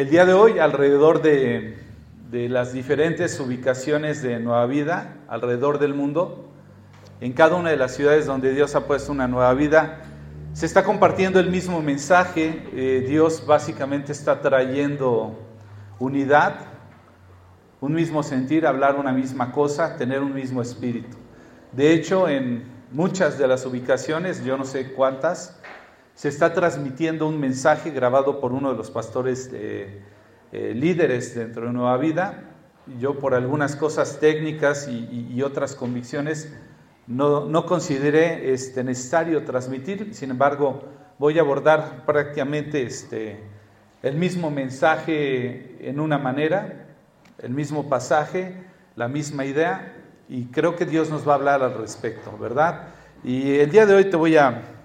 El día de hoy, alrededor de, las diferentes ubicaciones de Nueva Vida, alrededor del mundo, en cada una de las ciudades donde Dios ha puesto una nueva vida, se está compartiendo el mismo mensaje. Eh, Dios básicamente está trayendo unidad, un mismo sentir, hablar una misma cosa, tener un mismo espíritu. De hecho, en muchas de las ubicaciones, yo no sé cuántas, se está transmitiendo un mensaje grabado por uno de los pastores eh, líderes dentro de Nueva Vida. Yo por algunas cosas técnicas y otras convicciones no, no consideré este, necesario transmitir, sin embargo, voy a abordar prácticamente este, el mismo mensaje en una manera, el mismo pasaje, la misma idea, y creo que Dios nos va a hablar al respecto, ¿verdad? Y el día de hoy te voy a,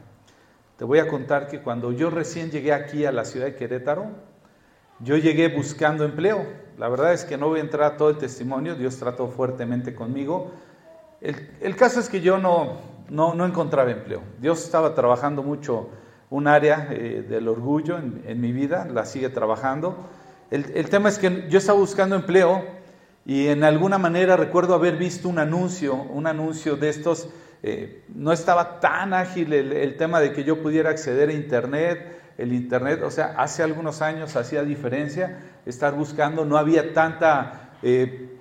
te voy a contar que cuando yo recién llegué aquí a la ciudad de Querétaro, yo llegué buscando empleo. La verdad es que no voy a entrar a todo el testimonio, Dios trató fuertemente conmigo, el, caso es que yo no, no, encontraba empleo. Dios estaba trabajando mucho un área eh, del orgullo en, mi vida, la sigue trabajando. El, tema es que yo estaba buscando empleo y en alguna manera recuerdo haber visto un anuncio, un anuncio de estos. Eh, no estaba tan ágil el, tema de que yo pudiera acceder a Internet. El Internet, o sea, hace algunos años hacía diferencia estar buscando, no había tanta eh,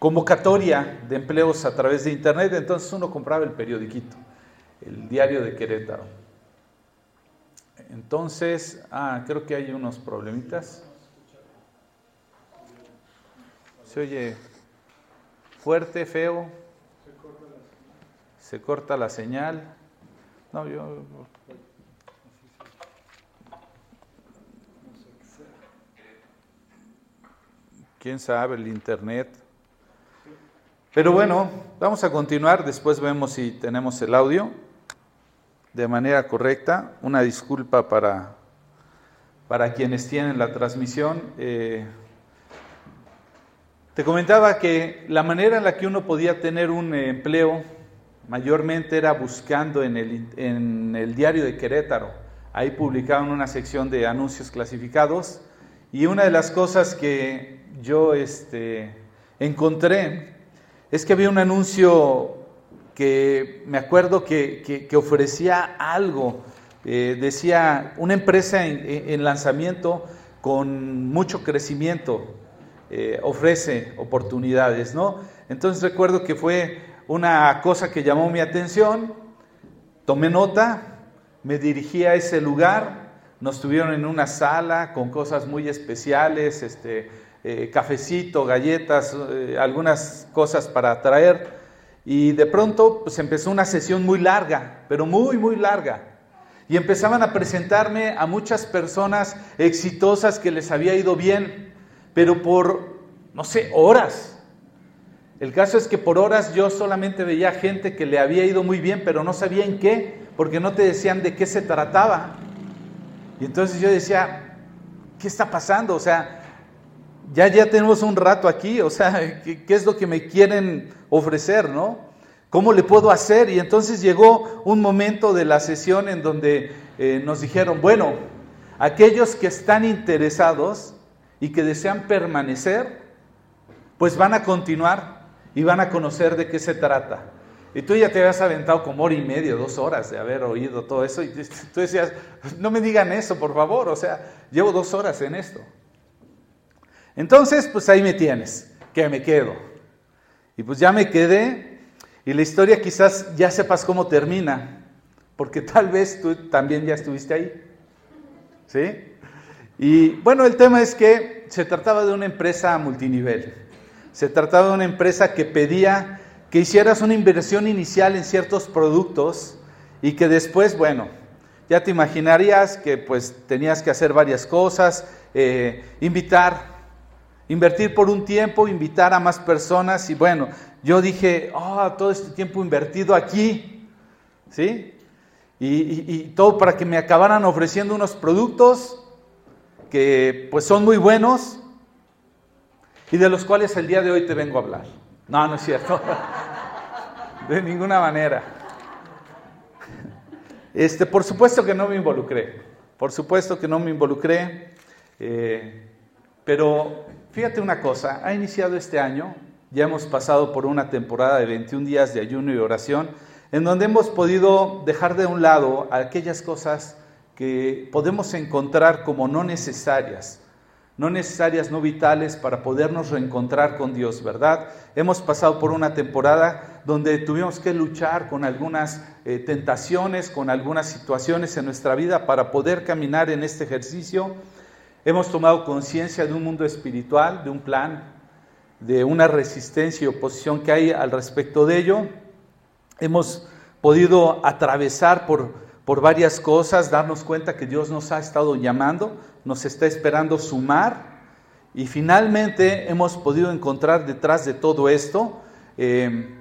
convocatoria de empleos a través de internet, entonces uno compraba el periodiquito, el diario de Querétaro. Entonces, ah, creo que hay unos problemitas. Se oye fuerte, feo. Se corta la señal. No, yo. ¿Quién sabe el internet? Pero bueno, vamos a continuar, después vemos si tenemos el audio de manera correcta. Una disculpa para, para quienes tienen la transmisión. Eh, te comentaba que la manera en la que uno podía tener un empleo mayormente era buscando en el, en el diario de Querétaro. Ahí publicaban una sección de anuncios clasificados y una de las cosas que yo este, encontré es que había un anuncio que me acuerdo que, ofrecía algo, eh, decía una empresa en, lanzamiento con mucho crecimiento eh, ofrece oportunidades, ¿no? Entonces recuerdo que fue una cosa que llamó mi atención, tomé nota, me dirigí a ese lugar, nos tuvieron en una sala con cosas muy especiales, este, eh, cafecito, galletas, eh, algunas cosas para traer. Y de pronto pues empezó una sesión muy larga, pero muy, muy larga. Y empezaban a presentarme a muchas personas exitosas que les había ido bien, pero por, no sé, horas. El caso es que por horas yo solamente veía gente que le había ido muy bien, pero no sabía en qué, porque no te decían de qué se trataba. Y entonces yo decía, ¿qué está pasando? O sea, ya, ya tenemos un rato aquí, o sea, ¿qué, es lo que me quieren ofrecer, no? ¿Cómo le puedo hacer? Y entonces llegó un momento de la sesión en donde eh, nos dijeron, bueno, aquellos que están interesados y que desean permanecer, pues van a continuar y van a conocer de qué se trata. Y tú ya te habías aventado como hora y media, dos horas de haber oído todo eso. Y tú decías, no me digan eso, por favor. O sea, llevo dos horas en esto. Entonces, pues ahí me tienes, que me quedo. Y pues ya me quedé y la historia quizás ya sepas cómo termina, porque tal vez tú también ya estuviste ahí. ¿Sí? Y bueno, el tema es que se trataba de una empresa multinivel. Se trataba de una empresa que pedía que hicieras una inversión inicial en ciertos productos y que después, bueno, ya te imaginarías que pues tenías que hacer varias cosas, eh, invitar Invertir por un tiempo, invitar a más personas y bueno, yo dije, oh, todo este tiempo invertido aquí, ¿sí? Y, todo para que me acabaran ofreciendo unos productos que pues son muy buenos y de los cuales el día de hoy te vengo a hablar. No, no es cierto. De ninguna manera. Este, por supuesto que no me involucré. Por supuesto que no me involucré. Eh, pero fíjate una cosa, ha iniciado este año, ya hemos pasado por una temporada de 21 días de ayuno y oración, en donde hemos podido dejar de un lado aquellas cosas que podemos encontrar como no necesarias, no necesarias, no vitales para podernos reencontrar con Dios, ¿verdad? Hemos pasado por una temporada donde tuvimos que luchar con algunas eh, tentaciones, con algunas situaciones en nuestra vida para poder caminar en este ejercicio. Hemos tomado conciencia de un mundo espiritual, de un plan, de una resistencia y oposición que hay al respecto de ello. Hemos podido atravesar por, por varias cosas, darnos cuenta que Dios nos ha estado llamando, nos está esperando sumar y finalmente hemos podido encontrar detrás de todo esto, eh,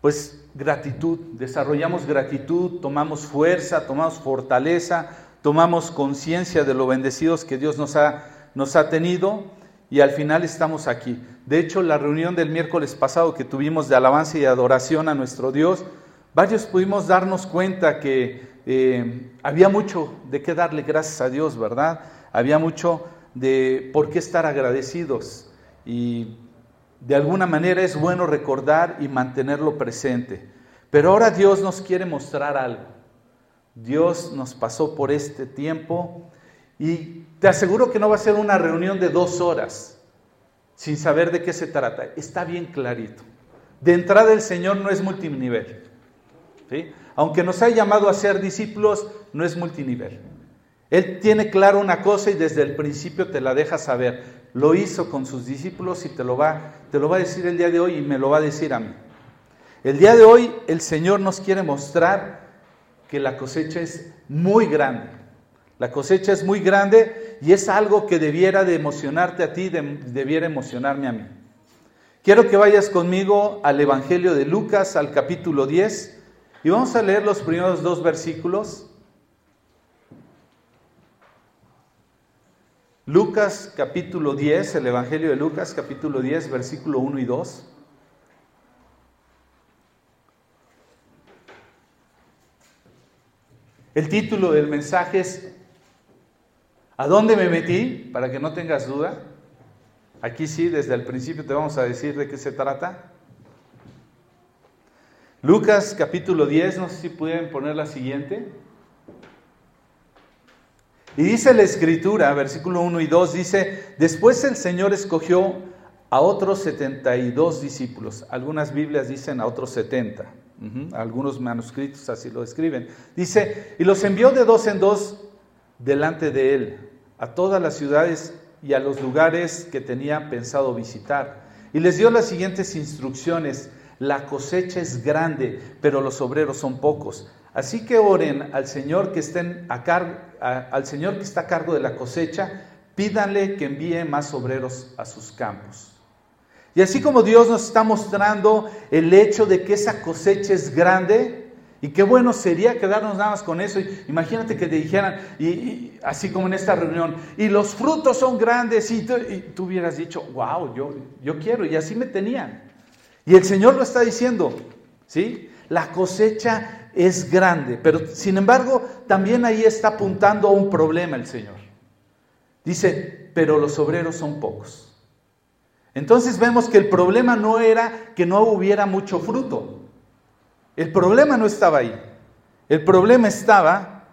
pues gratitud, desarrollamos gratitud, tomamos fuerza, tomamos fortaleza, tomamos conciencia de lo bendecidos que Dios nos ha, nos ha tenido y al final estamos aquí. De hecho, la reunión del miércoles pasado que tuvimos de alabanza y adoración a nuestro Dios, varios pudimos darnos cuenta que eh, había mucho de qué darle gracias a Dios, ¿verdad? Había mucho de por qué estar agradecidos y de alguna manera es bueno recordar y mantenerlo presente. Pero ahora Dios nos quiere mostrar algo. Dios nos pasó por este tiempo y te aseguro que no va a ser una reunión de dos horas sin saber de qué se trata. Está bien clarito. De entrada el Señor no es multinivel. Aunque nos ha llamado a ser discípulos, no es multinivel. Él tiene claro una cosa y desde el principio te la deja saber. Lo hizo con sus discípulos y te lo va, te lo va a decir el día de hoy y me lo va a decir a mí. El día de hoy el Señor nos quiere mostrar que la cosecha es muy grande. La cosecha es muy grande y es algo que debiera de emocionarte a ti, debiera emocionarme a mí. Quiero que vayas conmigo al Evangelio de Lucas, al capítulo 10, y vamos a leer los primeros dos versículos. Lucas capítulo 10, el Evangelio de Lucas capítulo 10, versículo 1 y 2. El título del mensaje es ¿A dónde me metí? Para que no tengas duda. Aquí sí, desde el principio te vamos a decir de qué se trata. Lucas capítulo 10, no sé si pueden poner la siguiente. Y dice la escritura, versículo 1 y 2, dice, después el Señor escogió a otros 72 discípulos. Algunas Biblias dicen a otros 70. Algunos manuscritos así lo escriben. Dice, y los envió de dos en dos delante de él, a todas las ciudades y a los lugares que tenía pensado visitar. Y les dio las siguientes instrucciones. La cosecha es grande, pero los obreros son pocos. Así que oren al Señor que, estén a al Señor que está a cargo de la cosecha, pídanle que envíe más obreros a sus campos. Y así como Dios nos está mostrando el hecho de que esa cosecha es grande, y qué bueno sería quedarnos nada más con eso. Imagínate que te dijeran, y, así como en esta reunión, y los frutos son grandes, y tú, hubieras dicho, wow, yo, yo quiero, y así me tenían. Y el Señor lo está diciendo, ¿sí? La cosecha es grande, pero sin embargo también ahí está apuntando a un problema el Señor. Dice, pero los obreros son pocos. Entonces vemos que el problema no era que no hubiera mucho fruto. El problema no estaba ahí. El problema estaba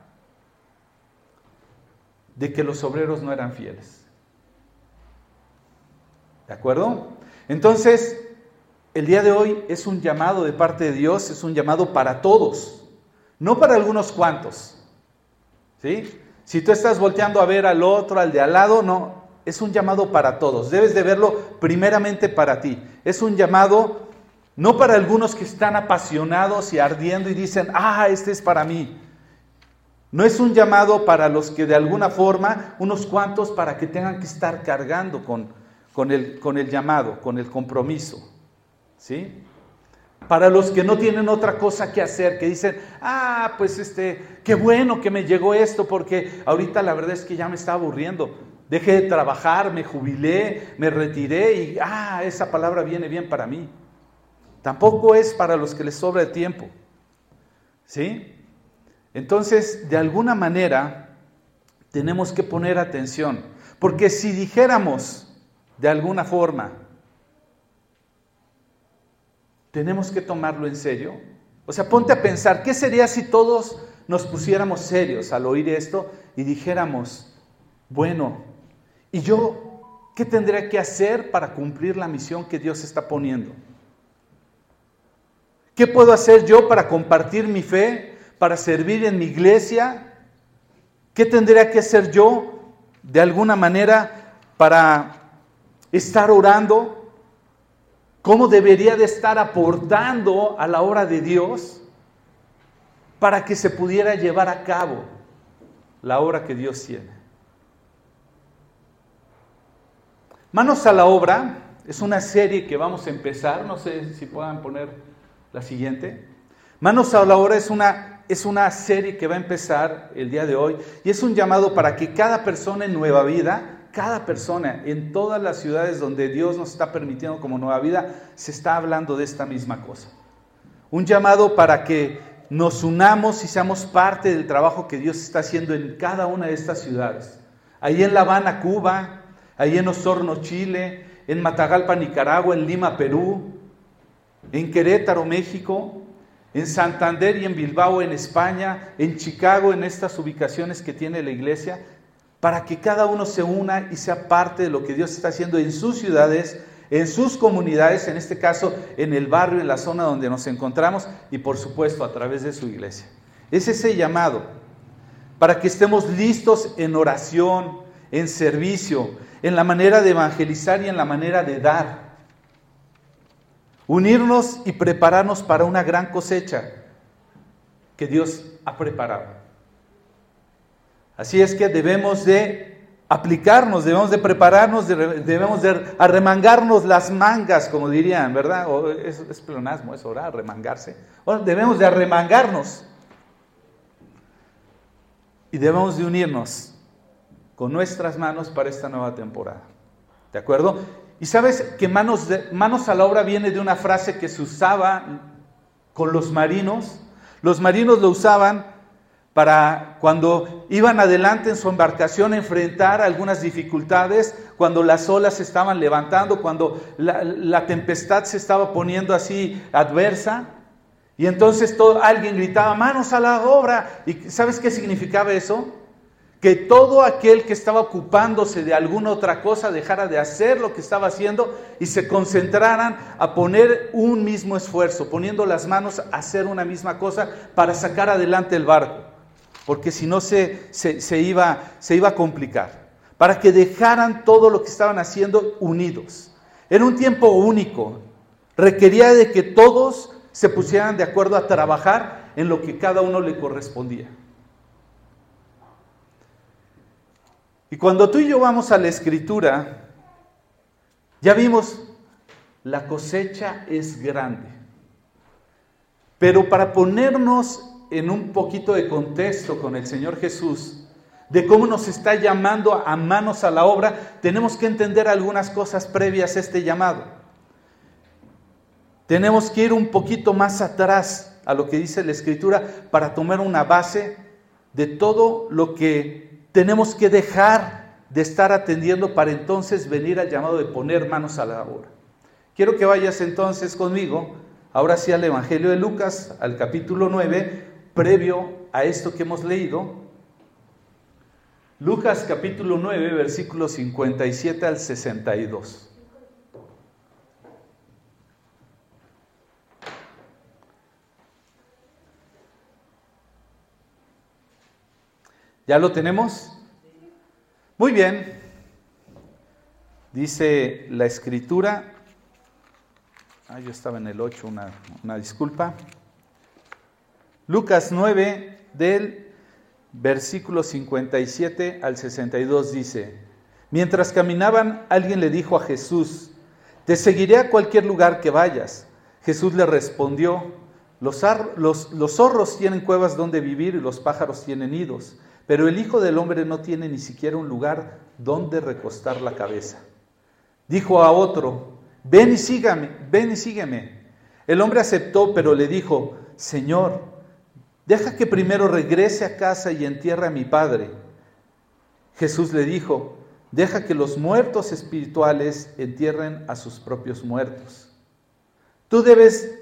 de que los obreros no eran fieles. ¿De acuerdo? Entonces, el día de hoy es un llamado de parte de Dios, es un llamado para todos, no para algunos cuantos. ¿Sí? Si tú estás volteando a ver al otro, al de al lado, no, es un llamado para todos. Debes de verlo primeramente para ti. Es un llamado no para algunos que están apasionados y ardiendo y dicen, ah, este es para mí. No es un llamado para los que de alguna forma, unos cuantos, para que tengan que estar cargando con, con, el, con el llamado, con el compromiso. ¿Sí? Para los que no tienen otra cosa que hacer, que dicen, ah, pues este, qué bueno que me llegó esto, porque ahorita la verdad es que ya me está aburriendo. Dejé de trabajar, me jubilé, me retiré y, ah, esa palabra viene bien para mí. Tampoco es para los que les sobra el tiempo. ¿Sí? Entonces, de alguna manera, tenemos que poner atención. Porque si dijéramos de alguna forma, tenemos que tomarlo en serio. O sea, ponte a pensar, ¿qué sería si todos nos pusiéramos serios al oír esto y dijéramos, bueno, ¿y yo qué tendría que hacer para cumplir la misión que Dios está poniendo? ¿Qué puedo hacer yo para compartir mi fe, para servir en mi iglesia? ¿Qué tendría que hacer yo de alguna manera para estar orando? ¿Cómo debería de estar aportando a la obra de Dios para que se pudiera llevar a cabo la obra que Dios tiene? Manos a la obra es una serie que vamos a empezar, no sé si puedan poner la siguiente. Manos a la obra es una, es una serie que va a empezar el día de hoy y es un llamado para que cada persona en Nueva Vida, cada persona en todas las ciudades donde Dios nos está permitiendo como Nueva Vida, se está hablando de esta misma cosa. Un llamado para que nos unamos y seamos parte del trabajo que Dios está haciendo en cada una de estas ciudades. Ahí en La Habana, Cuba, ahí en Osorno, Chile, en Matagalpa, Nicaragua, en Lima, Perú, en Querétaro, México, en Santander y en Bilbao, en España, en Chicago, en estas ubicaciones que tiene la iglesia, para que cada uno se una y sea parte de lo que Dios está haciendo en sus ciudades, en sus comunidades, en este caso en el barrio, en la zona donde nos encontramos y por supuesto a través de su iglesia. Es ese llamado para que estemos listos en oración, en servicio, en la manera de evangelizar y en la manera de dar unirnos y prepararnos para una gran cosecha que Dios ha preparado. Así es que debemos de aplicarnos, debemos de prepararnos, debemos de arremangarnos las mangas, como dirían, ¿verdad? es, es pleonasmo eso, ¿verdad? Arremangarse. debemos de arremangarnos y debemos de unirnos con nuestras manos para esta nueva temporada. ¿De acuerdo? Y sabes que manos, manos a la obra viene de una frase que se usaba con los marinos. Los marinos lo usaban para cuando iban adelante en su embarcación enfrentar algunas dificultades, cuando las olas se estaban levantando, cuando la, la tempestad se estaba poniendo así adversa. Y entonces todo, alguien gritaba, manos a la obra. ¿Y sabes qué significaba eso? que todo aquel que estaba ocupándose de alguna otra cosa dejara de hacer lo que estaba haciendo y se concentraran a poner un mismo esfuerzo, poniendo las manos a hacer una misma cosa para sacar adelante el barco, porque si no se, se, iba, se iba a complicar, para que dejaran todo lo que estaban haciendo unidos. Era un tiempo único, requería de que todos se pusieran de acuerdo a trabajar en lo que cada uno le correspondía. Y cuando tú y yo vamos a la escritura, ya vimos, la cosecha es grande. Pero para ponernos en un poquito de contexto con el Señor Jesús, de cómo nos está llamando a manos a la obra, tenemos que entender algunas cosas previas a este llamado. Tenemos que ir un poquito más atrás a lo que dice la Escritura para tomar una base de todo lo que tenemos que dejar de estar atendiendo para entonces venir al llamado de poner manos a la obra. Quiero que vayas entonces conmigo, ahora sí al Evangelio de Lucas, al capítulo 9, previo a esto que hemos leído. Lucas capítulo 9, versículos 57 al 62. ¿Ya lo tenemos? Muy bien. Dice la escritura. Ah, yo estaba en el 8, una, una disculpa. Lucas 9, del versículo 57 al 62 dice, mientras caminaban, alguien le dijo a Jesús, te seguiré a cualquier lugar que vayas. Jesús le respondió, los, los, los zorros tienen cuevas donde vivir y los pájaros tienen nidos pero el Hijo del Hombre no tiene ni siquiera un lugar donde recostar la cabeza. Dijo a otro, ven y sígame, ven y sígueme. El hombre aceptó, pero le dijo, Señor, deja que primero regrese a casa y entierre a mi padre. Jesús le dijo, Deja que los muertos espirituales entierren a sus propios muertos. Tú debes,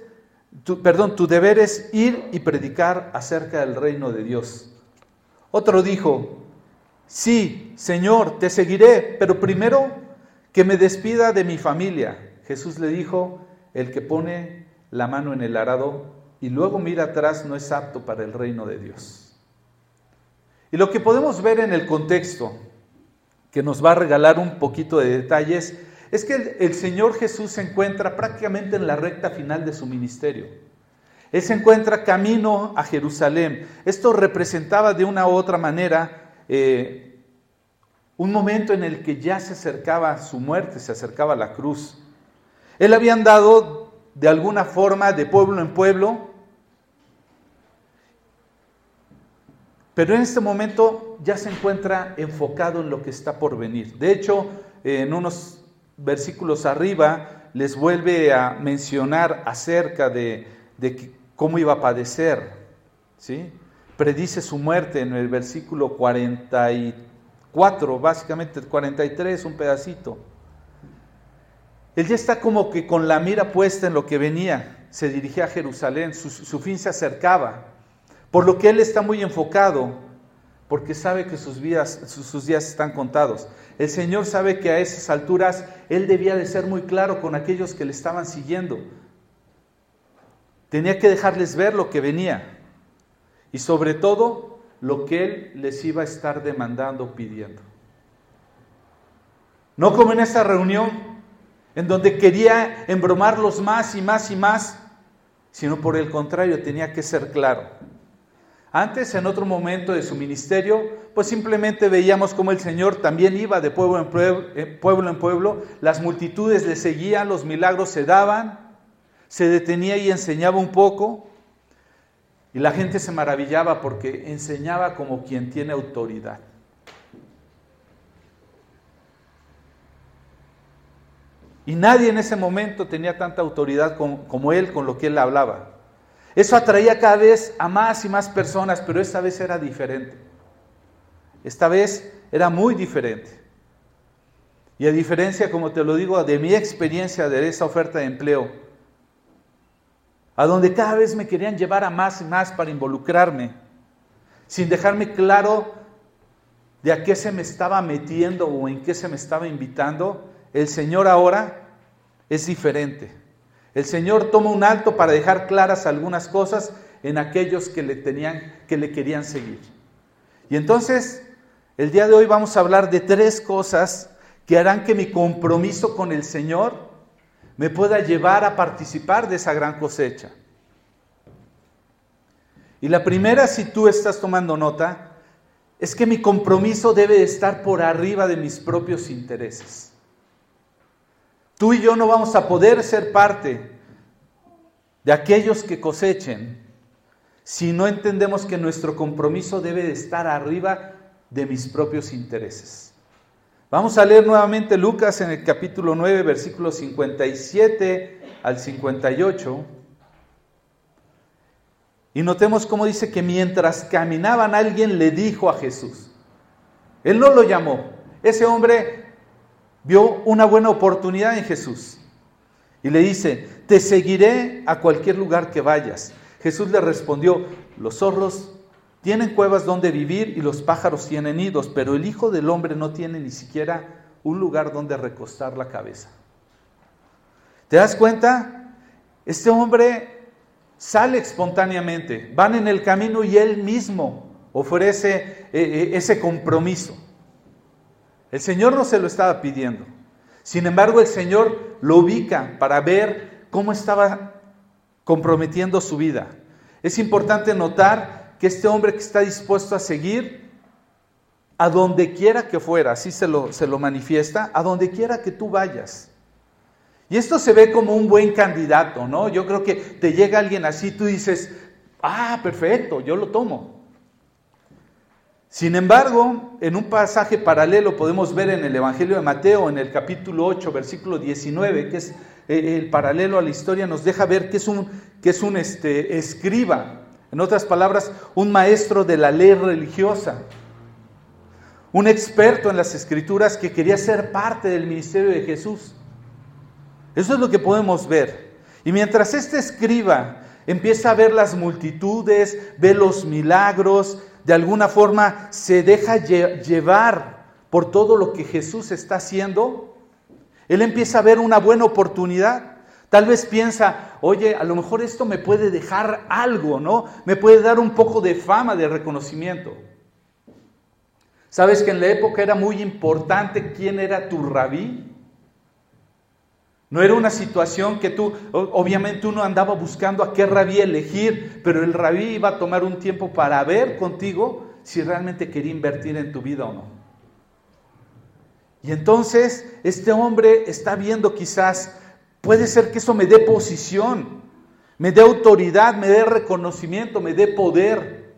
perdón, tu deber es ir y predicar acerca del reino de Dios. Otro dijo, sí, Señor, te seguiré, pero primero que me despida de mi familia. Jesús le dijo, el que pone la mano en el arado y luego mira atrás no es apto para el reino de Dios. Y lo que podemos ver en el contexto, que nos va a regalar un poquito de detalles, es que el, Señor Jesús se encuentra prácticamente en la recta final de su ministerio. Él se encuentra camino a Jerusalén. Esto representaba de una u otra manera eh, un momento en el que ya se acercaba su muerte, se acercaba la cruz. Él había andado de alguna forma de pueblo en pueblo, pero en este momento ya se encuentra enfocado en lo que está por venir. De hecho, en unos versículos arriba les vuelve a mencionar acerca de, cómo iba a padecer. ¿sí? Predice su muerte en el versículo 44, básicamente el 43, un pedacito. Él ya está como que con la mira puesta en lo que venía, se dirigía a Jerusalén, su, fin se acercaba, por lo que él está muy enfocado, porque sabe que sus, vidas, sus días están contados. El Señor sabe que a esas alturas él debía de ser muy claro con aquellos que le estaban siguiendo. Tenía que dejarles ver lo que venía y sobre todo lo que él les iba a estar demandando, pidiendo. No como en esa reunión en donde quería embromarlos más y más y más, sino por el contrario, tenía que ser claro. Antes, en otro momento de su ministerio, pues simplemente veíamos como el Señor también iba de pueblo en pueblo, eh, pueblo en pueblo, las multitudes le seguían, los milagros se daban, se detenía y enseñaba un poco, y la gente se maravillaba porque enseñaba como quien tiene autoridad. Y nadie en ese momento tenía tanta autoridad como, él con lo que él hablaba. Eso atraía cada vez a más y más personas, pero esta vez era diferente. Esta vez era muy diferente. Y a diferencia, como te lo digo, de mi experiencia de esa oferta de empleo, a donde cada vez me querían llevar a más y más para involucrarme, sin dejarme claro de a qué se me estaba metiendo o en qué se me estaba invitando, el Señor ahora es diferente. El Señor toma un alto para dejar claras algunas cosas en aquellos que le tenían que le querían seguir. Y entonces, el día de hoy vamos a hablar de tres cosas que harán que mi compromiso con el Señor me pueda llevar a participar de esa gran cosecha. Y la primera, si tú estás tomando nota, es que mi compromiso debe estar por arriba de mis propios intereses. Tú y yo no vamos a poder ser parte de aquellos que cosechen si no entendemos que nuestro compromiso debe de estar arriba de mis propios intereses. Vamos a leer nuevamente Lucas en el capítulo 9, versículos 57 al 58. Y notemos cómo dice que mientras caminaban alguien le dijo a Jesús. Él no lo llamó. Ese hombre vio una buena oportunidad en Jesús y le dice, te seguiré a cualquier lugar que vayas. Jesús le respondió, los zorros tienen cuevas donde vivir y los pájaros tienen nidos, pero el Hijo del Hombre no tiene ni siquiera un lugar donde recostar la cabeza. ¿Te das cuenta? Este hombre sale espontáneamente, van en el camino y él mismo ofrece eh, eh, ese compromiso. El Señor no se lo estaba pidiendo. Sin embargo, el Señor lo ubica para ver cómo estaba comprometiendo su vida. Es importante notar que este hombre que está dispuesto a seguir, a donde quiera que fuera, así se lo, se lo manifiesta, a donde quiera que tú vayas. Y esto se ve como un buen candidato, ¿no? Yo creo que te llega alguien así, tú dices, ah, perfecto, yo lo tomo. Sin embargo, en un pasaje paralelo podemos ver en el Evangelio de Mateo, en el capítulo 8, versículo 19, que es eh, el paralelo a la historia, nos deja ver que es un, que es un este, escriba, en otras palabras, un maestro de la ley religiosa. un experto en las escrituras que quería ser parte del ministerio de Jesús. Eso es lo que podemos ver. Y mientras este escriba empieza a ver las multitudes, ve los milagros, de alguna forma se deja llevar por todo lo que Jesús está haciendo, él empieza a ver una buena oportunidad. Tal vez piensa, oye, a lo mejor esto me puede dejar algo, ¿no? Me puede dar un poco de fama, de reconocimiento. ¿Sabes que en la época era muy importante quién era tu rabí? No era una situación que tú, obviamente uno andaba buscando a qué rabí elegir, pero el rabí iba a tomar un tiempo para ver contigo si realmente quería invertir en tu vida o no. Y entonces este hombre está viendo quizás, puede ser que eso me dé posición, me dé autoridad, me dé reconocimiento, me dé poder.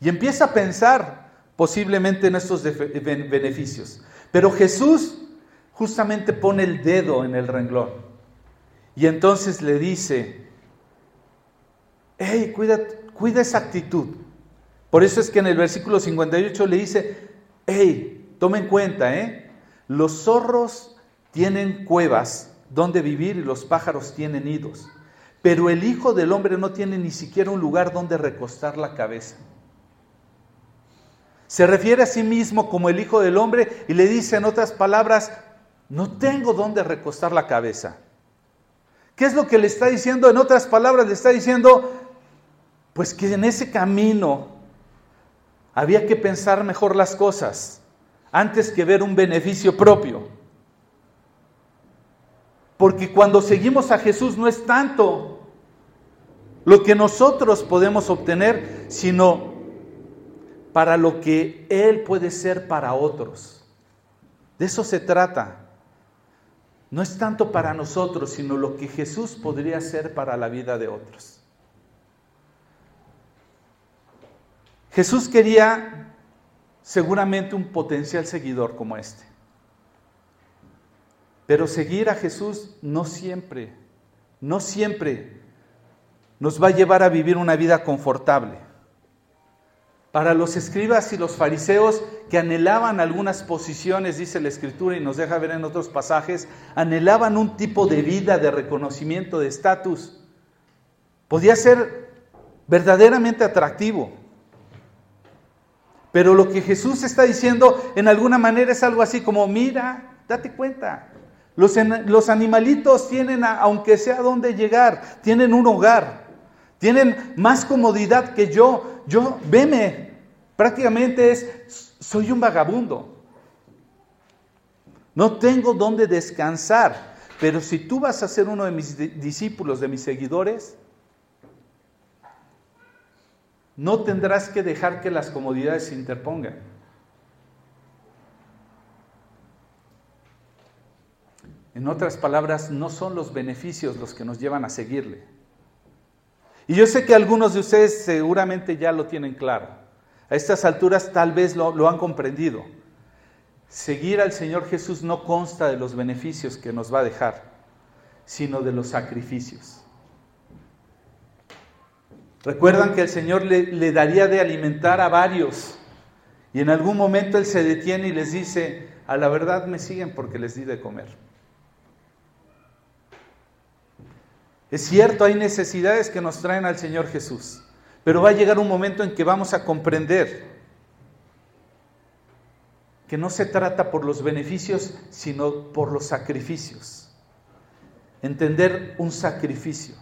Y empieza a pensar, posiblemente en estos beneficios. Pero Jesús justamente pone el dedo en el renglón y entonces le dice, hey, cuida, cuida esa actitud. Por eso es que en el versículo 58 le dice, hey, toma en cuenta, ¿eh? los zorros tienen cuevas donde vivir y los pájaros tienen nidos, pero el Hijo del Hombre no tiene ni siquiera un lugar donde recostar la cabeza. Se refiere a sí mismo como el Hijo del Hombre y le dice en otras palabras, no tengo dónde recostar la cabeza. ¿Qué es lo que le está diciendo? En otras palabras, le está diciendo, pues que en ese camino había que pensar mejor las cosas antes que ver un beneficio propio. Porque cuando seguimos a Jesús no es tanto lo que nosotros podemos obtener, sino para lo que Él puede ser para otros. De eso se trata. No es tanto para nosotros, sino lo que Jesús podría ser para la vida de otros. Jesús quería seguramente un potencial seguidor como este. Pero seguir a Jesús no siempre, no siempre nos va a llevar a vivir una vida confortable. Para los escribas y los fariseos que anhelaban algunas posiciones, dice la escritura y nos deja ver en otros pasajes, anhelaban un tipo de vida, de reconocimiento, de estatus. Podía ser verdaderamente atractivo. Pero lo que Jesús está diciendo en alguna manera es algo así como, mira, date cuenta, los, animalitos tienen, aunque sea donde llegar, tienen un hogar, tienen más comodidad que yo. Yo, veme, prácticamente es, soy un vagabundo. No tengo dónde descansar. Pero si tú vas a ser uno de mis discípulos, de mis seguidores, no tendrás que dejar que las comodidades se interpongan. En otras palabras, no son los beneficios los que nos llevan a seguirle. Y yo sé que algunos de ustedes seguramente ya lo tienen claro. A estas alturas tal vez lo, han comprendido. Seguir al Señor Jesús no consta de los beneficios que nos va a dejar, sino de los sacrificios. Recuerdan que el Señor le, daría de alimentar a varios y en algún momento Él se detiene y les dice, a la verdad me siguen porque les di de comer. Es cierto, hay necesidades que nos traen al Señor Jesús, pero va a llegar un momento en que vamos a comprender que no se trata por los beneficios, sino por los sacrificios. Entender un sacrificio.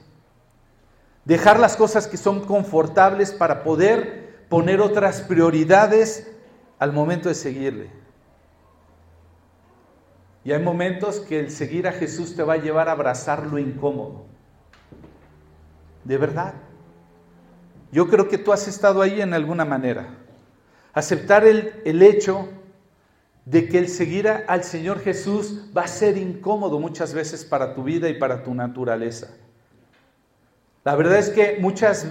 Dejar las cosas que son confortables para poder poner otras prioridades al momento de seguirle. Y hay momentos que el seguir a Jesús te va a llevar a abrazar lo incómodo de verdad. Yo creo que tú has estado ahí en alguna manera. Aceptar el, el hecho de que el seguir al Señor Jesús va a ser incómodo muchas veces para tu vida y para tu naturaleza. La verdad es que muchas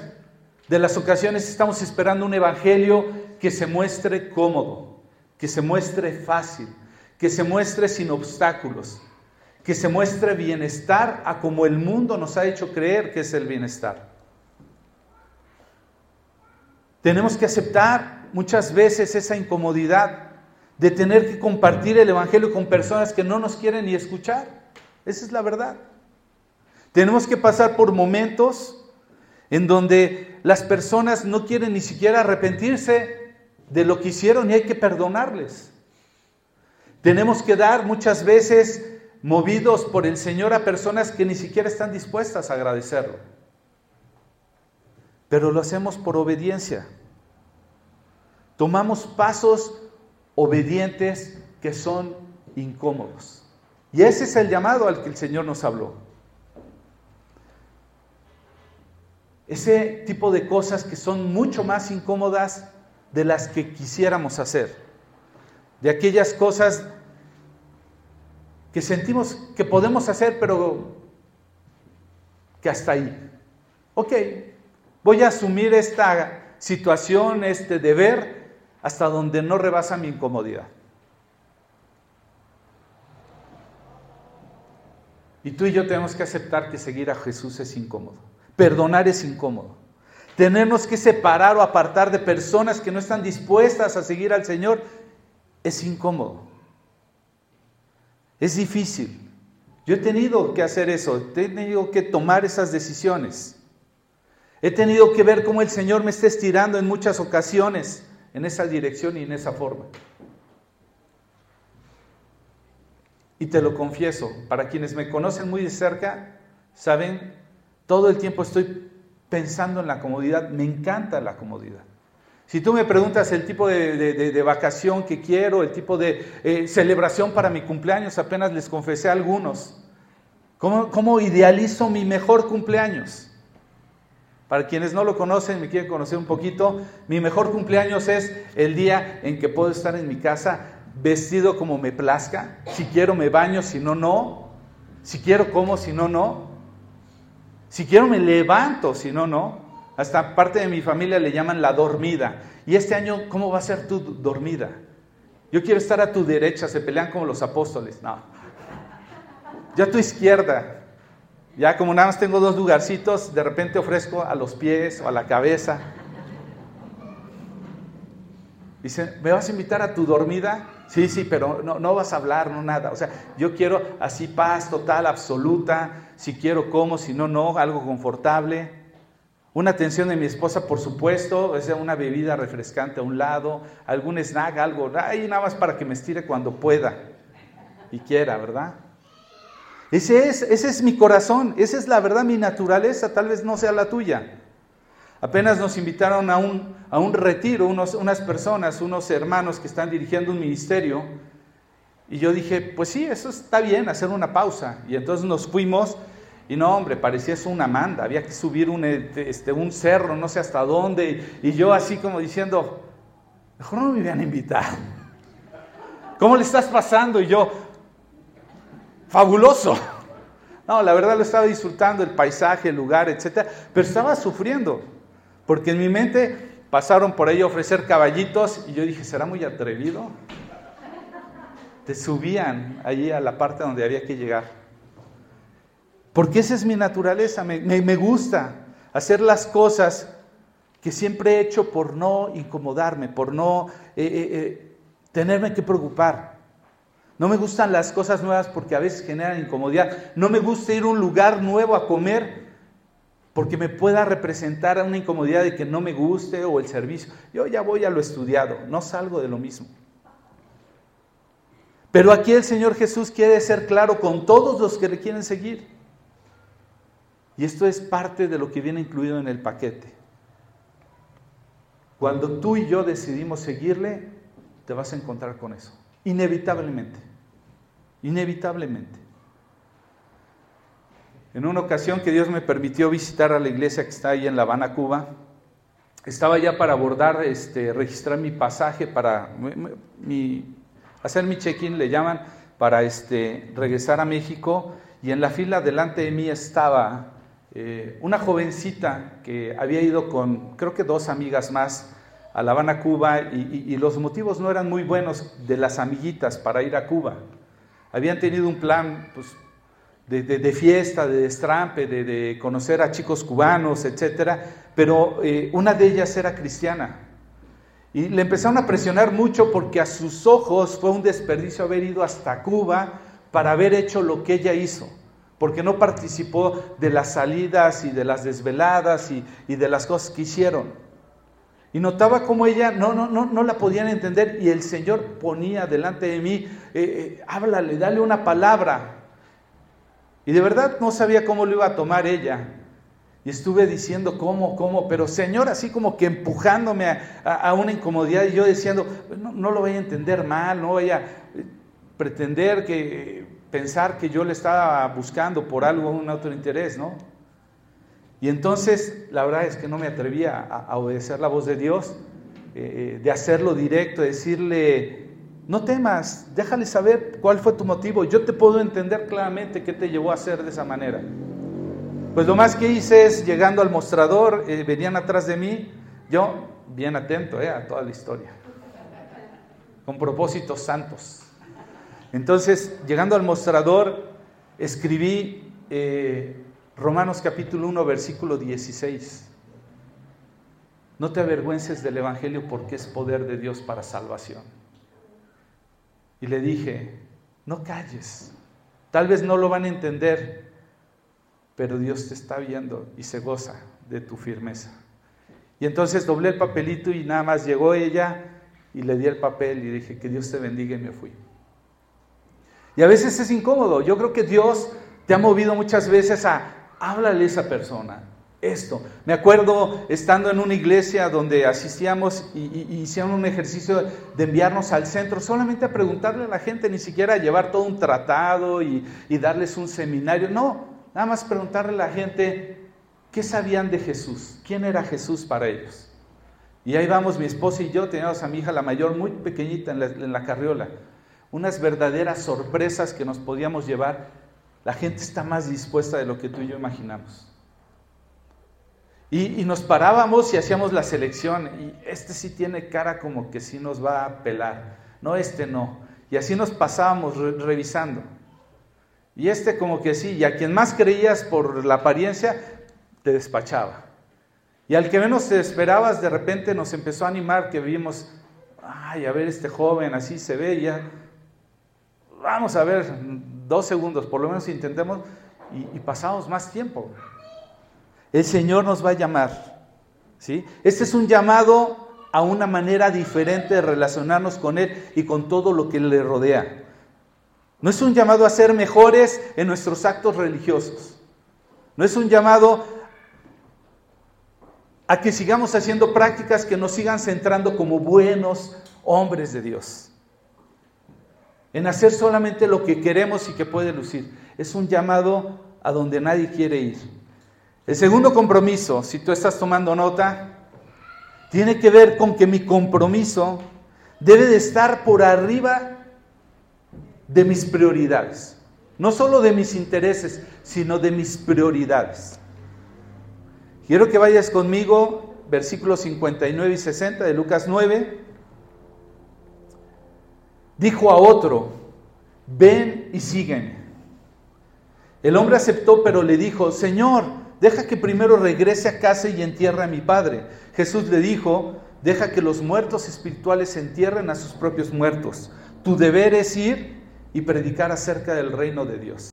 de las ocasiones estamos esperando un evangelio que se muestre cómodo, que se muestre fácil, que se muestre sin obstáculos que se muestre bienestar a como el mundo nos ha hecho creer que es el bienestar. Tenemos que aceptar muchas veces esa incomodidad de tener que compartir el Evangelio con personas que no nos quieren ni escuchar. Esa es la verdad. Tenemos que pasar por momentos en donde las personas no quieren ni siquiera arrepentirse de lo que hicieron y hay que perdonarles. Tenemos que dar muchas veces movidos por el Señor a personas que ni siquiera están dispuestas a agradecerlo. Pero lo hacemos por obediencia. Tomamos pasos obedientes que son incómodos. Y ese es el llamado al que el Señor nos habló. Ese tipo de cosas que son mucho más incómodas de las que quisiéramos hacer. De aquellas cosas que sentimos que podemos hacer, pero que hasta ahí. Ok, voy a asumir esta situación, este deber, hasta donde no rebasa mi incomodidad. Y tú y yo tenemos que aceptar que seguir a Jesús es incómodo. Perdonar es incómodo. Tenernos que separar o apartar de personas que no están dispuestas a seguir al Señor es incómodo. Es difícil. Yo he tenido que hacer eso, he tenido que tomar esas decisiones. He tenido que ver cómo el Señor me está estirando en muchas ocasiones en esa dirección y en esa forma. Y te lo confieso, para quienes me conocen muy de cerca, saben, todo el tiempo estoy pensando en la comodidad, me encanta la comodidad. Si tú me preguntas el tipo de, vacación que quiero, el tipo de eh, celebración para mi cumpleaños, apenas les confesé a algunos. ¿Cómo, ¿Cómo idealizo mi mejor cumpleaños? Para quienes no lo conocen, me quieren conocer un poquito, mi mejor cumpleaños es el día en que puedo estar en mi casa vestido como me plazca. Si quiero me baño, si no, no. Si quiero como, si no, no. Si quiero me levanto, si no, no. Hasta parte de mi familia le llaman la dormida. Y este año, ¿cómo va a ser tu dormida? Yo quiero estar a tu derecha, se pelean como los apóstoles. No. Yo a tu izquierda, ya como nada más tengo dos lugarcitos, de repente ofrezco a los pies o a la cabeza. Dice, ¿me vas a invitar a tu dormida? Sí, sí, pero no, no vas a hablar, no nada. O sea, yo quiero así paz total, absoluta. Si quiero, como, si no, no, algo confortable. Una atención de mi esposa, por supuesto, es una bebida refrescante a un lado, algún snack, algo, ahí nada más para que me estire cuando pueda y quiera, ¿verdad? Ese es, ese es mi corazón, esa es la verdad, mi naturaleza, tal vez no sea la tuya. Apenas nos invitaron a un, a un retiro unas personas, unos hermanos que están dirigiendo un ministerio. Y yo dije, pues sí, eso está bien, hacer una pausa. Y entonces nos fuimos y no, hombre, parecía eso una manda. Había que subir un, este, un cerro, no sé hasta dónde. Y yo así como diciendo, mejor no me hubieran invitado. ¿Cómo le estás pasando? Y yo, fabuloso. No, la verdad lo estaba disfrutando, el paisaje, el lugar, etc. Pero estaba sufriendo, porque en mi mente pasaron por ahí a ofrecer caballitos y yo dije, ¿será muy atrevido? Te subían allí a la parte donde había que llegar. Porque esa es mi naturaleza, me, gusta hacer las cosas que siempre he hecho por no incomodarme, por no eh, eh, eh, tenerme que preocupar. No me gustan las cosas nuevas porque a veces generan incomodidad. No me gusta ir a un lugar nuevo a comer porque me pueda representar una incomodidad de que no me guste o el servicio. Yo ya voy a lo estudiado, no salgo de lo mismo. Pero aquí el Señor Jesús quiere ser claro con todos los que le quieren seguir. Y esto es parte de lo que viene incluido en el paquete. Cuando tú y yo decidimos seguirle, te vas a encontrar con eso. Inevitablemente. Inevitablemente. En una ocasión que Dios me permitió visitar a la iglesia que está ahí en La Habana, Cuba, estaba ya para abordar, este, registrar mi pasaje para hacer mi check-in, le llaman, para este, regresar a México. Y en la fila delante de mí estaba eh, una jovencita que había ido con, creo que dos amigas más, a La Habana, Cuba, y, los motivos no eran muy buenos de las amiguitas para ir a Cuba. Habían tenido un plan pues, de, fiesta, de destrampe, de, conocer a chicos cubanos, etc. Pero eh, una de ellas era cristiana. Y le empezaron a presionar mucho porque a sus ojos fue un desperdicio haber ido hasta Cuba para haber hecho lo que ella hizo, porque no participó de las salidas y de las desveladas y, de las cosas que hicieron. Y notaba como ella no, no, no, no la podían entender y el Señor ponía delante de mí, eh, eh, háblale, dale una palabra. Y de verdad no sabía cómo lo iba a tomar ella. Y estuve diciendo cómo, cómo, pero Señor, así como que empujándome a, una incomodidad y yo diciendo, no, no, lo voy a entender mal, no voy a pretender que pensar que yo le estaba buscando por algo, un otro interés, ¿no? Y entonces, la verdad es que no me atrevía a, obedecer la voz de Dios, eh, de hacerlo directo, decirle, no temas, déjale saber cuál fue tu motivo, yo te puedo entender claramente qué te llevó a hacer de esa manera. Pues lo más que hice es, llegando al mostrador, eh, venían atrás de mí, yo bien atento eh, a toda la historia, con propósitos santos. Entonces, llegando al mostrador, escribí eh, Romanos capítulo 1, versículo 16. No te avergüences del Evangelio porque es poder de Dios para salvación. Y le dije, no calles, tal vez no lo van a entender, pero Dios te está viendo y se goza de tu firmeza. Y entonces doblé el papelito y nada más llegó ella y le di el papel y dije que Dios te bendiga y me fui. Y a veces es incómodo. Yo creo que Dios te ha movido muchas veces a háblale a esa persona. Esto. Me acuerdo estando en una iglesia donde asistíamos y, y, hicieron un ejercicio de enviarnos al centro solamente a preguntarle a la gente, ni siquiera a llevar todo un tratado y, darles un seminario. No, Nada más preguntarle a la gente qué sabían de Jesús, quién era Jesús para ellos. Y ahí vamos, mi esposa y yo teníamos a mi hija la mayor muy pequeñita en la, carriola. Unas verdaderas sorpresas que nos podíamos llevar. La gente está más dispuesta de lo que tú y yo imaginamos. Y, nos parábamos y hacíamos la selección. Y este sí tiene cara como que sí nos va a pelar. No, este no. Y así nos pasábamos revisando. Y este como que sí, y a quien más creías por la apariencia, te despachaba. Y al que menos te esperabas, de repente nos empezó a animar que vimos, ay, a ver este joven, así se ve, ya, vamos a ver, dos segundos, por lo menos intentemos, y, pasamos más tiempo. El Señor nos va a llamar, ¿sí? Este es un llamado a una manera diferente de relacionarnos con Él y con todo lo que le rodea. No es un llamado a ser mejores en nuestros actos religiosos. No es un llamado a que sigamos haciendo prácticas que nos sigan centrando como buenos hombres de Dios. En hacer solamente lo que queremos y que puede lucir. Es un llamado a donde nadie quiere ir. El segundo compromiso, si tú estás tomando nota, tiene que ver con que mi compromiso debe de estar por arriba de mis prioridades. No solo de mis intereses, sino de mis prioridades. Quiero que vayas conmigo, versículos 59 y 60 de Lucas 9. Dijo a otro, ven y sígueme. El hombre aceptó, pero le dijo, Señor, deja que primero regrese a casa y entierre a mi padre. Jesús le dijo, deja que los muertos espirituales entierren a sus propios muertos. Tu deber es ir y predicar acerca del reino de Dios.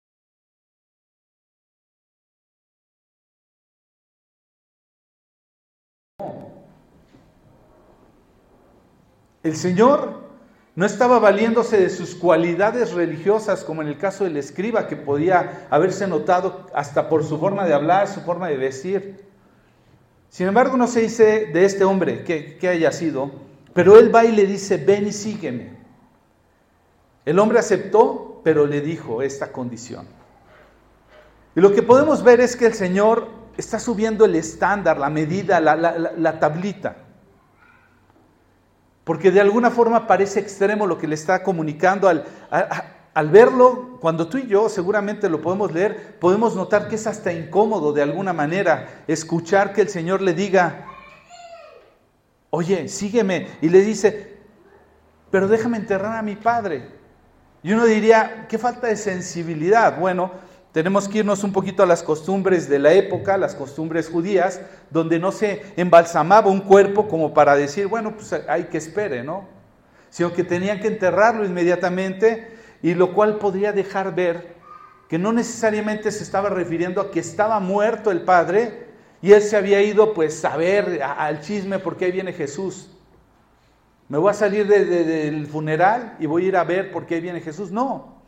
El Señor no estaba valiéndose de sus cualidades religiosas, como en el caso del escriba, que podía haberse notado hasta por su forma de hablar, su forma de vestir. Sin embargo, no se dice de este hombre que haya sido, pero él va y le dice, ven y sígueme. El hombre aceptó, pero le dijo esta condición. Y lo que podemos ver es que el Señor está subiendo el estándar, la medida, la, tablita. Porque de alguna forma parece extremo lo que le está comunicando al, al verlo, cuando tú y yo seguramente lo podemos leer, podemos notar que es hasta incómodo de alguna manera escuchar que el Señor le diga, oye, sígueme, y le dice, pero déjame enterrar a mi padre. Y uno diría, qué falta de sensibilidad. Bueno, tenemos que irnos un poquito a las costumbres de la época, las costumbres judías, donde no se embalsamaba un cuerpo como para decir, bueno, pues hay que espere, ¿no? Sino que tenían que enterrarlo inmediatamente y lo cual podría dejar ver que no necesariamente se estaba refiriendo a que estaba muerto el padre y él se había ido pues a ver al chisme porque ahí viene Jesús. Me voy a salir del funeral y voy a ir a ver por qué ahí viene Jesús. No,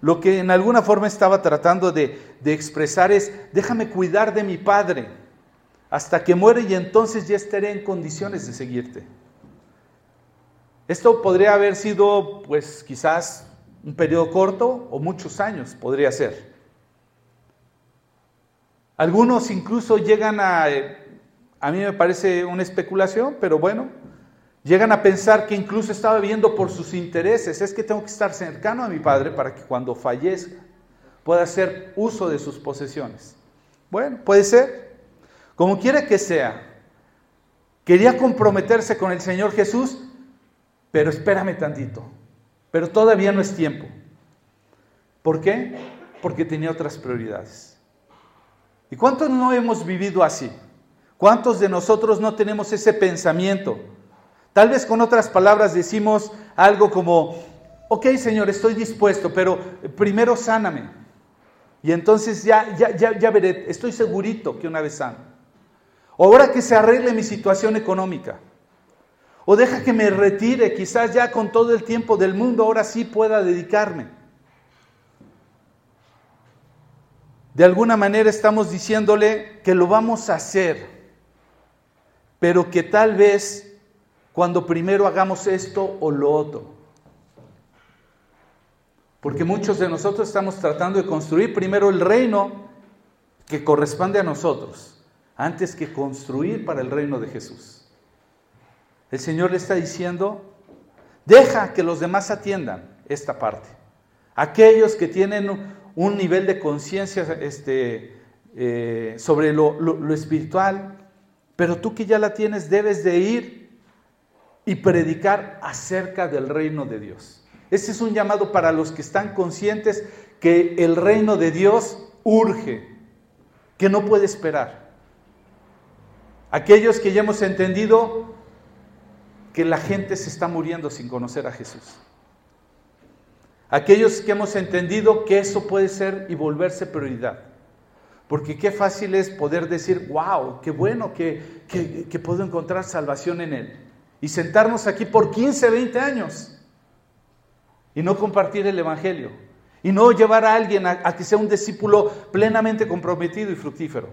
lo que en alguna forma estaba tratando de, expresar es, déjame cuidar de mi Padre hasta que muere y entonces ya estaré en condiciones de seguirte. Esto podría haber sido, pues quizás un periodo corto o muchos años, podría ser. Algunos incluso llegan a, eh, a mí me parece una especulación, pero bueno, Llegan a pensar que incluso estaba viendo por sus intereses. Es que tengo que estar cercano a mi padre para que cuando fallezca pueda hacer uso de sus posesiones. Bueno, puede ser. Como quiera que sea, quería comprometerse con el Señor Jesús, pero espérame tantito. Pero todavía no es tiempo. ¿Por qué? Porque tenía otras prioridades. ¿Y cuántos no hemos vivido así? ¿Cuántos de nosotros no tenemos ese pensamiento? Tal vez con otras palabras decimos algo como, ok Señor, estoy dispuesto, pero primero sáname. Y entonces ya, ya, ya, ya veré, estoy segurito que una vez sano. O ahora que se arregle mi situación económica. O deja que me retire, quizás ya con todo el tiempo del mundo, ahora sí pueda dedicarme. De alguna manera estamos diciéndole que lo vamos a hacer, pero que tal vez cuando primero hagamos esto o lo otro. Porque muchos de nosotros estamos tratando de construir primero el reino que corresponde a nosotros, antes que construir para el reino de Jesús. El Señor le está diciendo, deja que los demás atiendan esta parte. Aquellos que tienen un nivel de conciencia este, eh, sobre lo, lo espiritual, pero tú que ya la tienes debes de ir y predicar acerca del reino de Dios. Este es un llamado para los que están conscientes que el reino de Dios urge, que no puede esperar. Aquellos que ya hemos entendido que la gente se está muriendo sin conocer a Jesús. Aquellos que hemos entendido que eso puede ser y volverse prioridad. Porque qué fácil es poder decir, wow, qué bueno que, que puedo encontrar salvación en Él y sentarnos aquí por 15, 20 años y no compartir el Evangelio y no llevar a alguien a, que sea un discípulo plenamente comprometido y fructífero.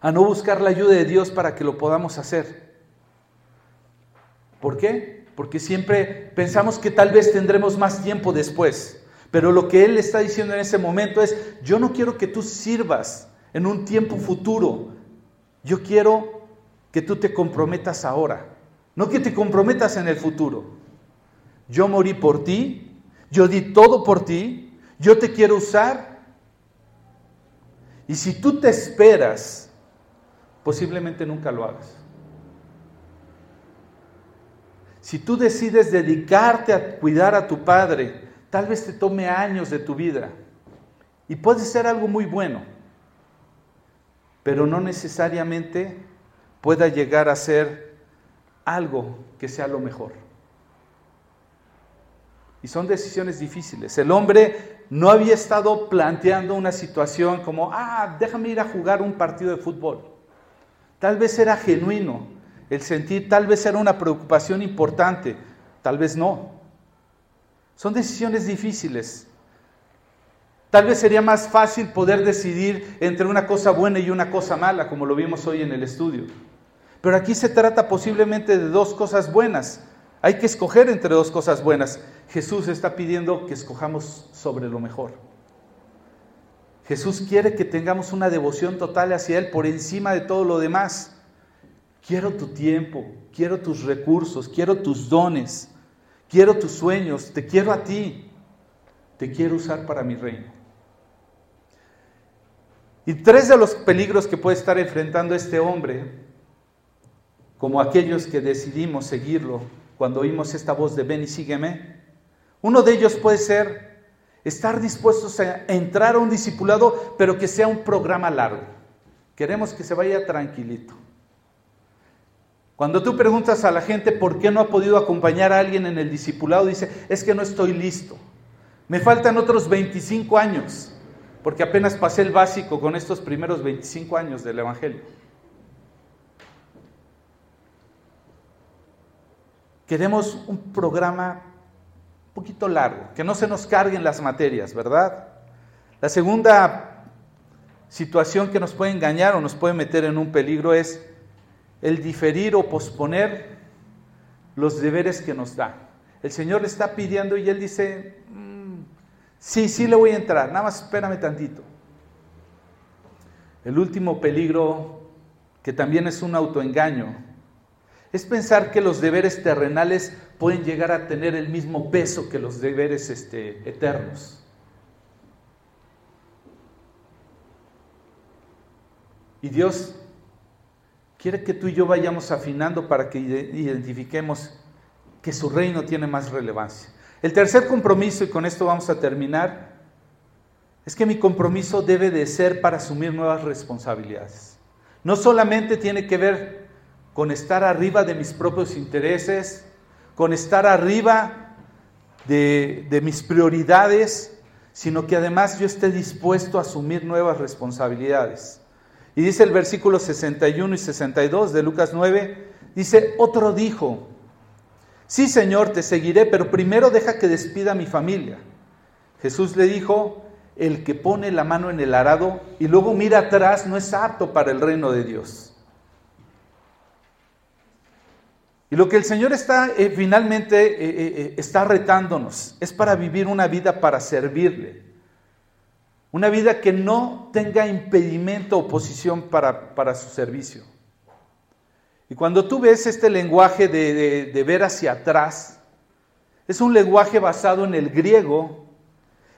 A no buscar la ayuda de Dios para que lo podamos hacer. ¿Por qué? Porque siempre pensamos que tal vez tendremos más tiempo después. Pero lo que Él está diciendo en ese momento es, yo no quiero que tú sirvas en un tiempo futuro. Yo quiero que tú te comprometas ahora, no que te comprometas en el futuro. Yo morí por ti, yo di todo por ti, yo te quiero usar. Y si tú te esperas, posiblemente nunca lo hagas. Si tú decides dedicarte a cuidar a tu padre, tal vez te tome años de tu vida. Y puede ser algo muy bueno, pero no necesariamente pueda llegar a ser algo que sea lo mejor. Y son decisiones difíciles. El hombre no había estado planteando una situación como, ah, déjame ir a jugar un partido de fútbol. Tal vez era genuino el sentir, tal vez era una preocupación importante, tal vez no. Son decisiones difíciles. Tal vez sería más fácil poder decidir entre una cosa buena y una cosa mala, como lo vimos hoy en el estudio. Pero aquí se trata posiblemente de dos cosas buenas. Hay que escoger entre dos cosas buenas. Jesús está pidiendo que escojamos sobre lo mejor. Jesús quiere que tengamos una devoción total hacia Él por encima de todo lo demás. Quiero tu tiempo, quiero tus recursos, quiero tus dones, quiero tus sueños, te quiero a ti, te quiero usar para mi reino. Y tres de los peligros que puede estar enfrentando este hombre como aquellos que decidimos seguirlo cuando oímos esta voz de ven y sígueme. Uno de ellos puede ser estar dispuestos a entrar a un discipulado, pero que sea un programa largo. Queremos que se vaya tranquilito. Cuando tú preguntas a la gente por qué no ha podido acompañar a alguien en el discipulado, dice, es que no estoy listo. Me faltan otros 25 años, porque apenas pasé el básico con estos primeros 25 años del Evangelio. Queremos un programa un poquito largo, que no se nos carguen las materias, ¿verdad? La segunda situación que nos puede engañar o nos puede meter en un peligro es el diferir o posponer los deberes que nos da. El Señor le está pidiendo y Él dice, mm, sí, sí le voy a entrar, nada más espérame tantito. El último peligro, que también es un autoengaño, es pensar que los deberes terrenales pueden llegar a tener el mismo peso que los deberes este, eternos. Y Dios quiere que tú y yo vayamos afinando para que identifiquemos que su reino tiene más relevancia. El tercer compromiso, y con esto vamos a terminar, es que mi compromiso debe de ser para asumir nuevas responsabilidades. No solamente tiene que ver con estar arriba de mis propios intereses, con estar arriba de, mis prioridades, sino que además yo esté dispuesto a asumir nuevas responsabilidades. Y dice el versículo 61 y 62 de Lucas 9, dice, otro dijo, sí Señor, te seguiré, pero primero deja que despida mi familia. Jesús le dijo, el que pone la mano en el arado y luego mira atrás no es apto para el reino de Dios. Y lo que el Señor está eh, finalmente eh, eh, está retándonos es para vivir una vida para servirle. Una vida que no tenga impedimento o oposición para, para su servicio. Y cuando tú ves este lenguaje de, de, ver hacia atrás, es un lenguaje basado en el griego,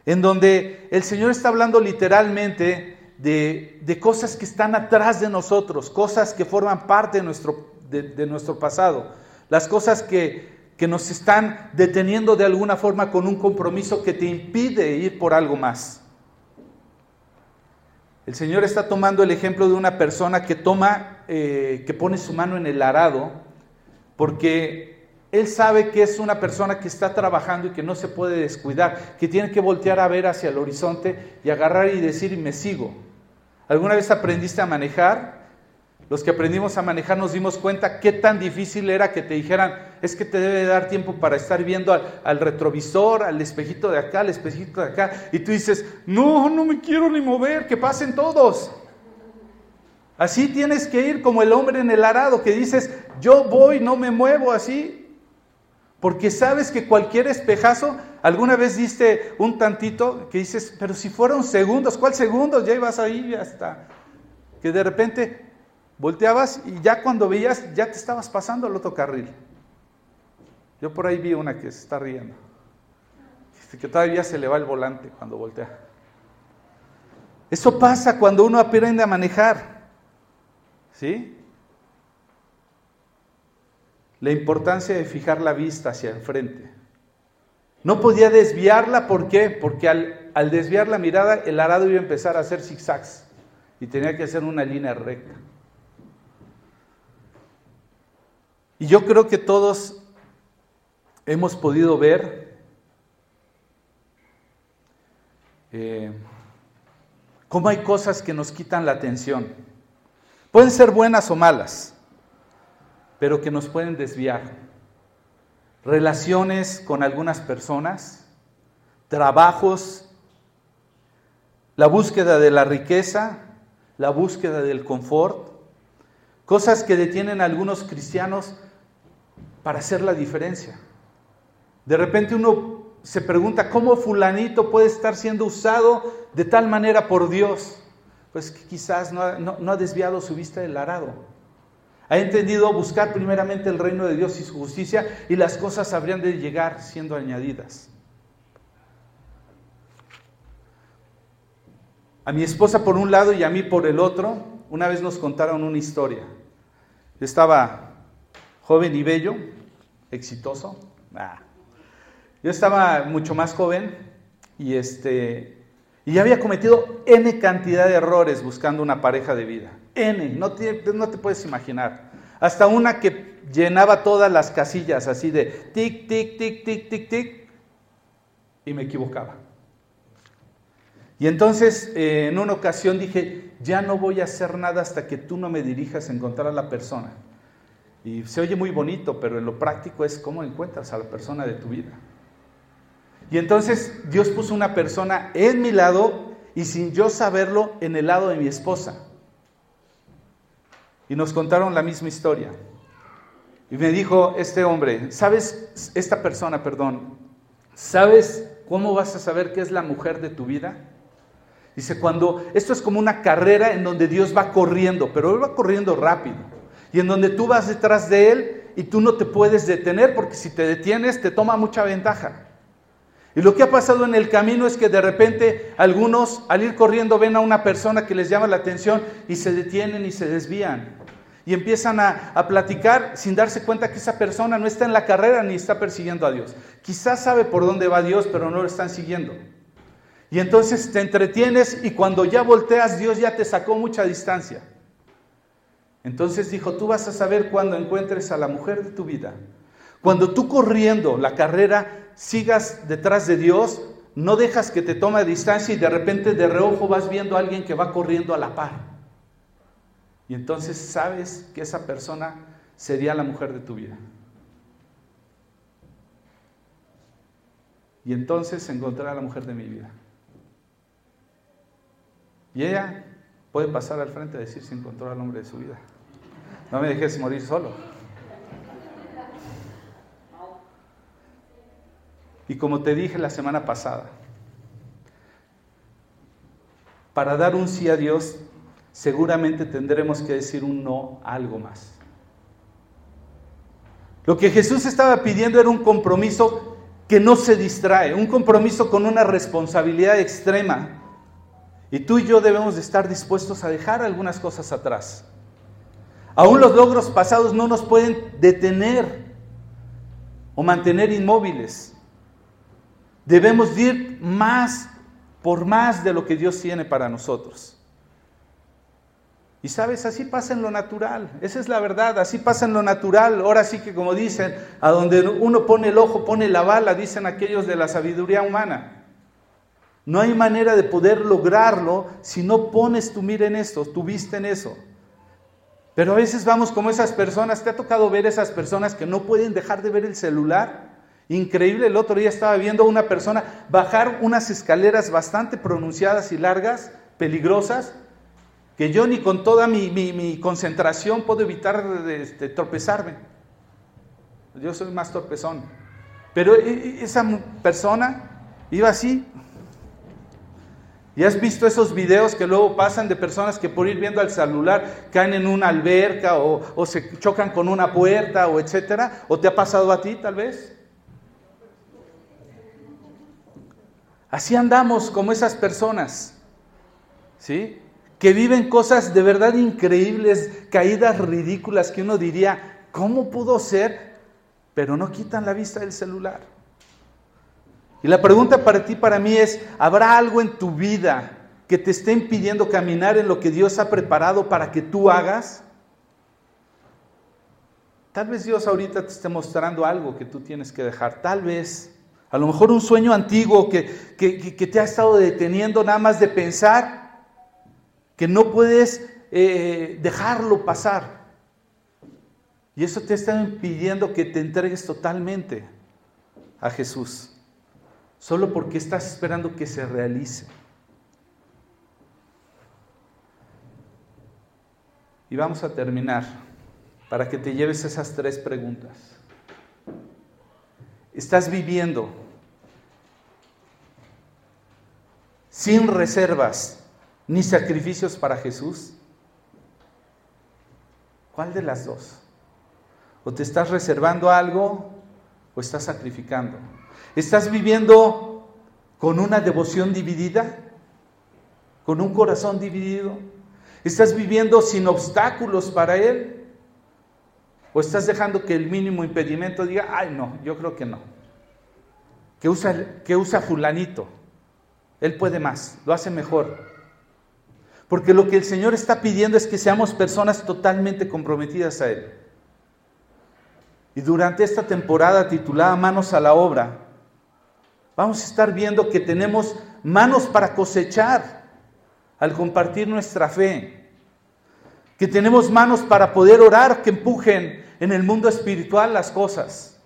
en donde el Señor está hablando literalmente de, de, cosas que están atrás de nosotros, cosas que forman parte de nuestro, de, nuestro pasado, las cosas que, que nos están deteniendo de alguna forma con un compromiso que te impide ir por algo más. El Señor está tomando el ejemplo de una persona que toma, eh, que pone su mano en el arado, porque Él sabe que es una persona que está trabajando y que no se puede descuidar, que tiene que voltear a ver hacia el horizonte y agarrar y decir, me sigo. ¿Alguna vez aprendiste a manejar? Los que aprendimos a manejar nos dimos cuenta qué tan difícil era que te dijeran, es que te debe dar tiempo para estar viendo al, retrovisor, al espejito de acá, al espejito de acá, y tú dices, no, no me quiero ni mover, que pasen todos. Así tienes que ir como el hombre en el arado, que dices, yo voy, no me muevo así, porque sabes que cualquier espejazo, alguna vez diste un tantito que dices, pero si fueron segundos, ¿cuál segundos? Ya ibas ahí hasta que de repente Volteabas y ya cuando veías, ya te estabas pasando al otro carril. Yo por ahí vi una que se está riendo. Que todavía se le va el volante cuando voltea. Eso pasa cuando uno aprende a manejar. ¿Sí? La importancia de fijar la vista hacia el frente. No podía desviarla, ¿por qué? Porque al, al desviar la mirada, el arado iba a empezar a hacer zigzags y tenía que hacer una línea recta. Y yo creo que todos hemos podido ver eh, cómo hay cosas que nos quitan la atención. Pueden ser buenas o malas, pero que nos pueden desviar. Relaciones con algunas personas, trabajos, la búsqueda de la riqueza, la búsqueda del confort, cosas que detienen a algunos cristianos para hacer la diferencia. De repente uno se pregunta, ¿cómo fulanito puede estar siendo usado de tal manera por Dios? Pues que quizás no ha, desviado su vista del arado. Ha entendido buscar primeramente el reino de Dios y su justicia y las cosas habrían de llegar siendo añadidas. A mi esposa por un lado y a mí por el otro, una vez nos contaron una historia. Estaba joven y bello, exitoso. Ah. Yo estaba mucho más joven y este y ya había cometido N cantidad de errores buscando una pareja de vida. N, no te, puedes imaginar. Hasta una que llenaba todas las casillas así de tic, tic, tic, tic, tic, tic, y me equivocaba. Y entonces eh, en una ocasión dije, ya no voy a hacer nada hasta que tú no me dirijas a encontrar a la persona. Y se oye muy bonito, pero en lo práctico es cómo encuentras a la persona de tu vida. Y entonces Dios puso una persona en mi lado y sin yo saberlo en el lado de mi esposa. Y nos contaron la misma historia. Y me dijo este hombre, ¿sabes, esta persona, perdón, ¿sabes cómo vas a saber qué es la mujer de tu vida? Dice, cuando esto es como una carrera en donde Dios va corriendo, pero Él va corriendo rápido. Y en donde tú vas detrás de Él y tú no te puedes detener porque si te detienes te toma mucha ventaja. Y lo que ha pasado en el camino es que de repente algunos al ir corriendo ven a una persona que les llama la atención y se detienen y se desvían. Y empiezan a, platicar sin darse cuenta que esa persona no está en la carrera ni está persiguiendo a Dios. Quizás sabe por dónde va Dios, pero no lo están siguiendo. Y entonces te entretienes y cuando ya volteas Dios ya te sacó mucha distancia. Entonces dijo, tú vas a saber cuando encuentres a la mujer de tu vida. Cuando tú corriendo la carrera sigas detrás de Dios, no dejas que te tome distancia y de repente de reojo vas viendo a alguien que va corriendo a la par. Y entonces sabes que esa persona sería la mujer de tu vida. Y entonces encontrará a la mujer de mi vida. Y ella puede pasar al frente y decir si encontró al hombre de su vida. No me dejes morir solo. Y como te dije la semana pasada, para dar un sí a Dios, seguramente tendremos que decir un no a algo más. Lo que Jesús estaba pidiendo era un compromiso que no se distrae, un compromiso con una responsabilidad extrema. Y tú y yo debemos de estar dispuestos a dejar algunas cosas atrás. Aún los logros pasados no nos pueden detener o mantener inmóviles. Debemos ir más por más de lo que Dios tiene para nosotros. Y sabes, así pasa en lo natural, esa es la verdad, así pasa en lo natural. Ahora sí que como dicen, a donde uno pone el ojo, pone la bala, dicen aquellos de la sabiduría humana. No hay manera de poder lograrlo si no pones tu mira en esto, tu vista en eso. Pero a veces vamos como esas personas, ¿te ha tocado ver esas personas que no pueden dejar de ver el celular? Increíble, el otro día estaba viendo a una persona bajar unas escaleras bastante pronunciadas y largas, peligrosas, que yo ni con toda mi, concentración puedo evitar de, tropezarme. Yo soy más torpezón. Pero e, e, esa persona iba así. ¿Y has visto esos videos que luego pasan de personas que por ir viendo al celular caen en una alberca o, o se chocan con una puerta o etcétera? ¿O te ha pasado a ti tal vez? Así andamos como esas personas, ¿sí? Que viven cosas de verdad increíbles, caídas ridículas que uno diría, ¿cómo pudo ser? Pero no quitan la vista del celular. Y la pregunta para ti, para mí es, ¿habrá algo en tu vida que te esté impidiendo caminar en lo que Dios ha preparado para que tú hagas? Tal vez Dios ahorita te esté mostrando algo que tú tienes que dejar, tal vez. A lo mejor un sueño antiguo que, te ha estado deteniendo nada más de pensar que no puedes eh, dejarlo pasar. Y eso te está impidiendo que te entregues totalmente a Jesús. Solo porque estás esperando que se realice. Y vamos a terminar para que te lleves esas tres preguntas. ¿Estás viviendo sin reservas ni sacrificios para Jesús? ¿Cuál de las dos? ¿O te estás reservando algo o estás sacrificando? ¿Estás viviendo con una devoción dividida? ¿Con un corazón dividido? ¿Estás viviendo sin obstáculos para Él? ¿O estás dejando que el mínimo impedimento diga, ay no, yo creo que no? Que usa, que usa fulanito. Él puede más, lo hace mejor. Porque lo que el Señor está pidiendo es que seamos personas totalmente comprometidas a Él. Y durante esta temporada titulada Manos a la Obra, vamos a estar viendo que tenemos manos para cosechar al compartir nuestra fe. Que tenemos manos para poder orar, que empujen en el mundo espiritual las cosas.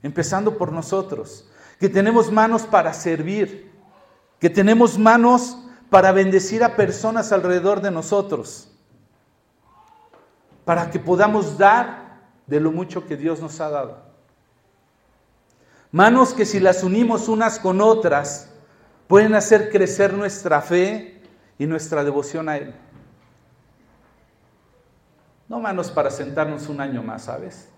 Empezando por nosotros. Que tenemos manos para servir. Que tenemos manos para bendecir a personas alrededor de nosotros, para que podamos dar de lo mucho que Dios nos ha dado. Manos que si las unimos unas con otras, pueden hacer crecer nuestra fe y nuestra devoción a Él. No manos para sentarnos un año más, ¿sabes?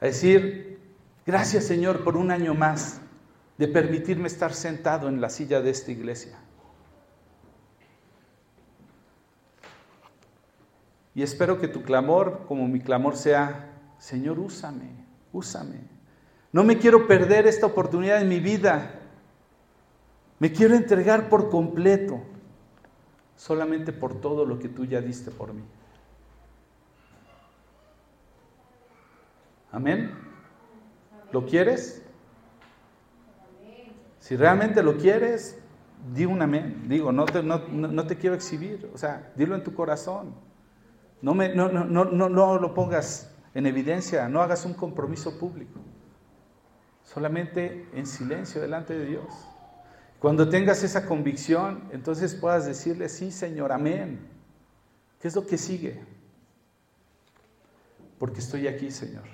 A decir, gracias Señor por un año más de permitirme estar sentado en la silla de esta iglesia. Y espero que tu clamor, como mi clamor, sea, Señor, úsame, úsame. No me quiero perder esta oportunidad en mi vida. Me quiero entregar por completo, solamente por todo lo que tú ya diste por mí. Amén. ¿Lo quieres? Si realmente lo quieres, di un amén. Digo, no te, no, te quiero exhibir, o sea, dilo en tu corazón. No, me, no, no, no, no lo pongas en evidencia, no hagas un compromiso público. Solamente en silencio delante de Dios. Cuando tengas esa convicción, entonces puedas decirle, sí, Señor, amén. ¿Qué es lo que sigue? Porque estoy aquí, Señor.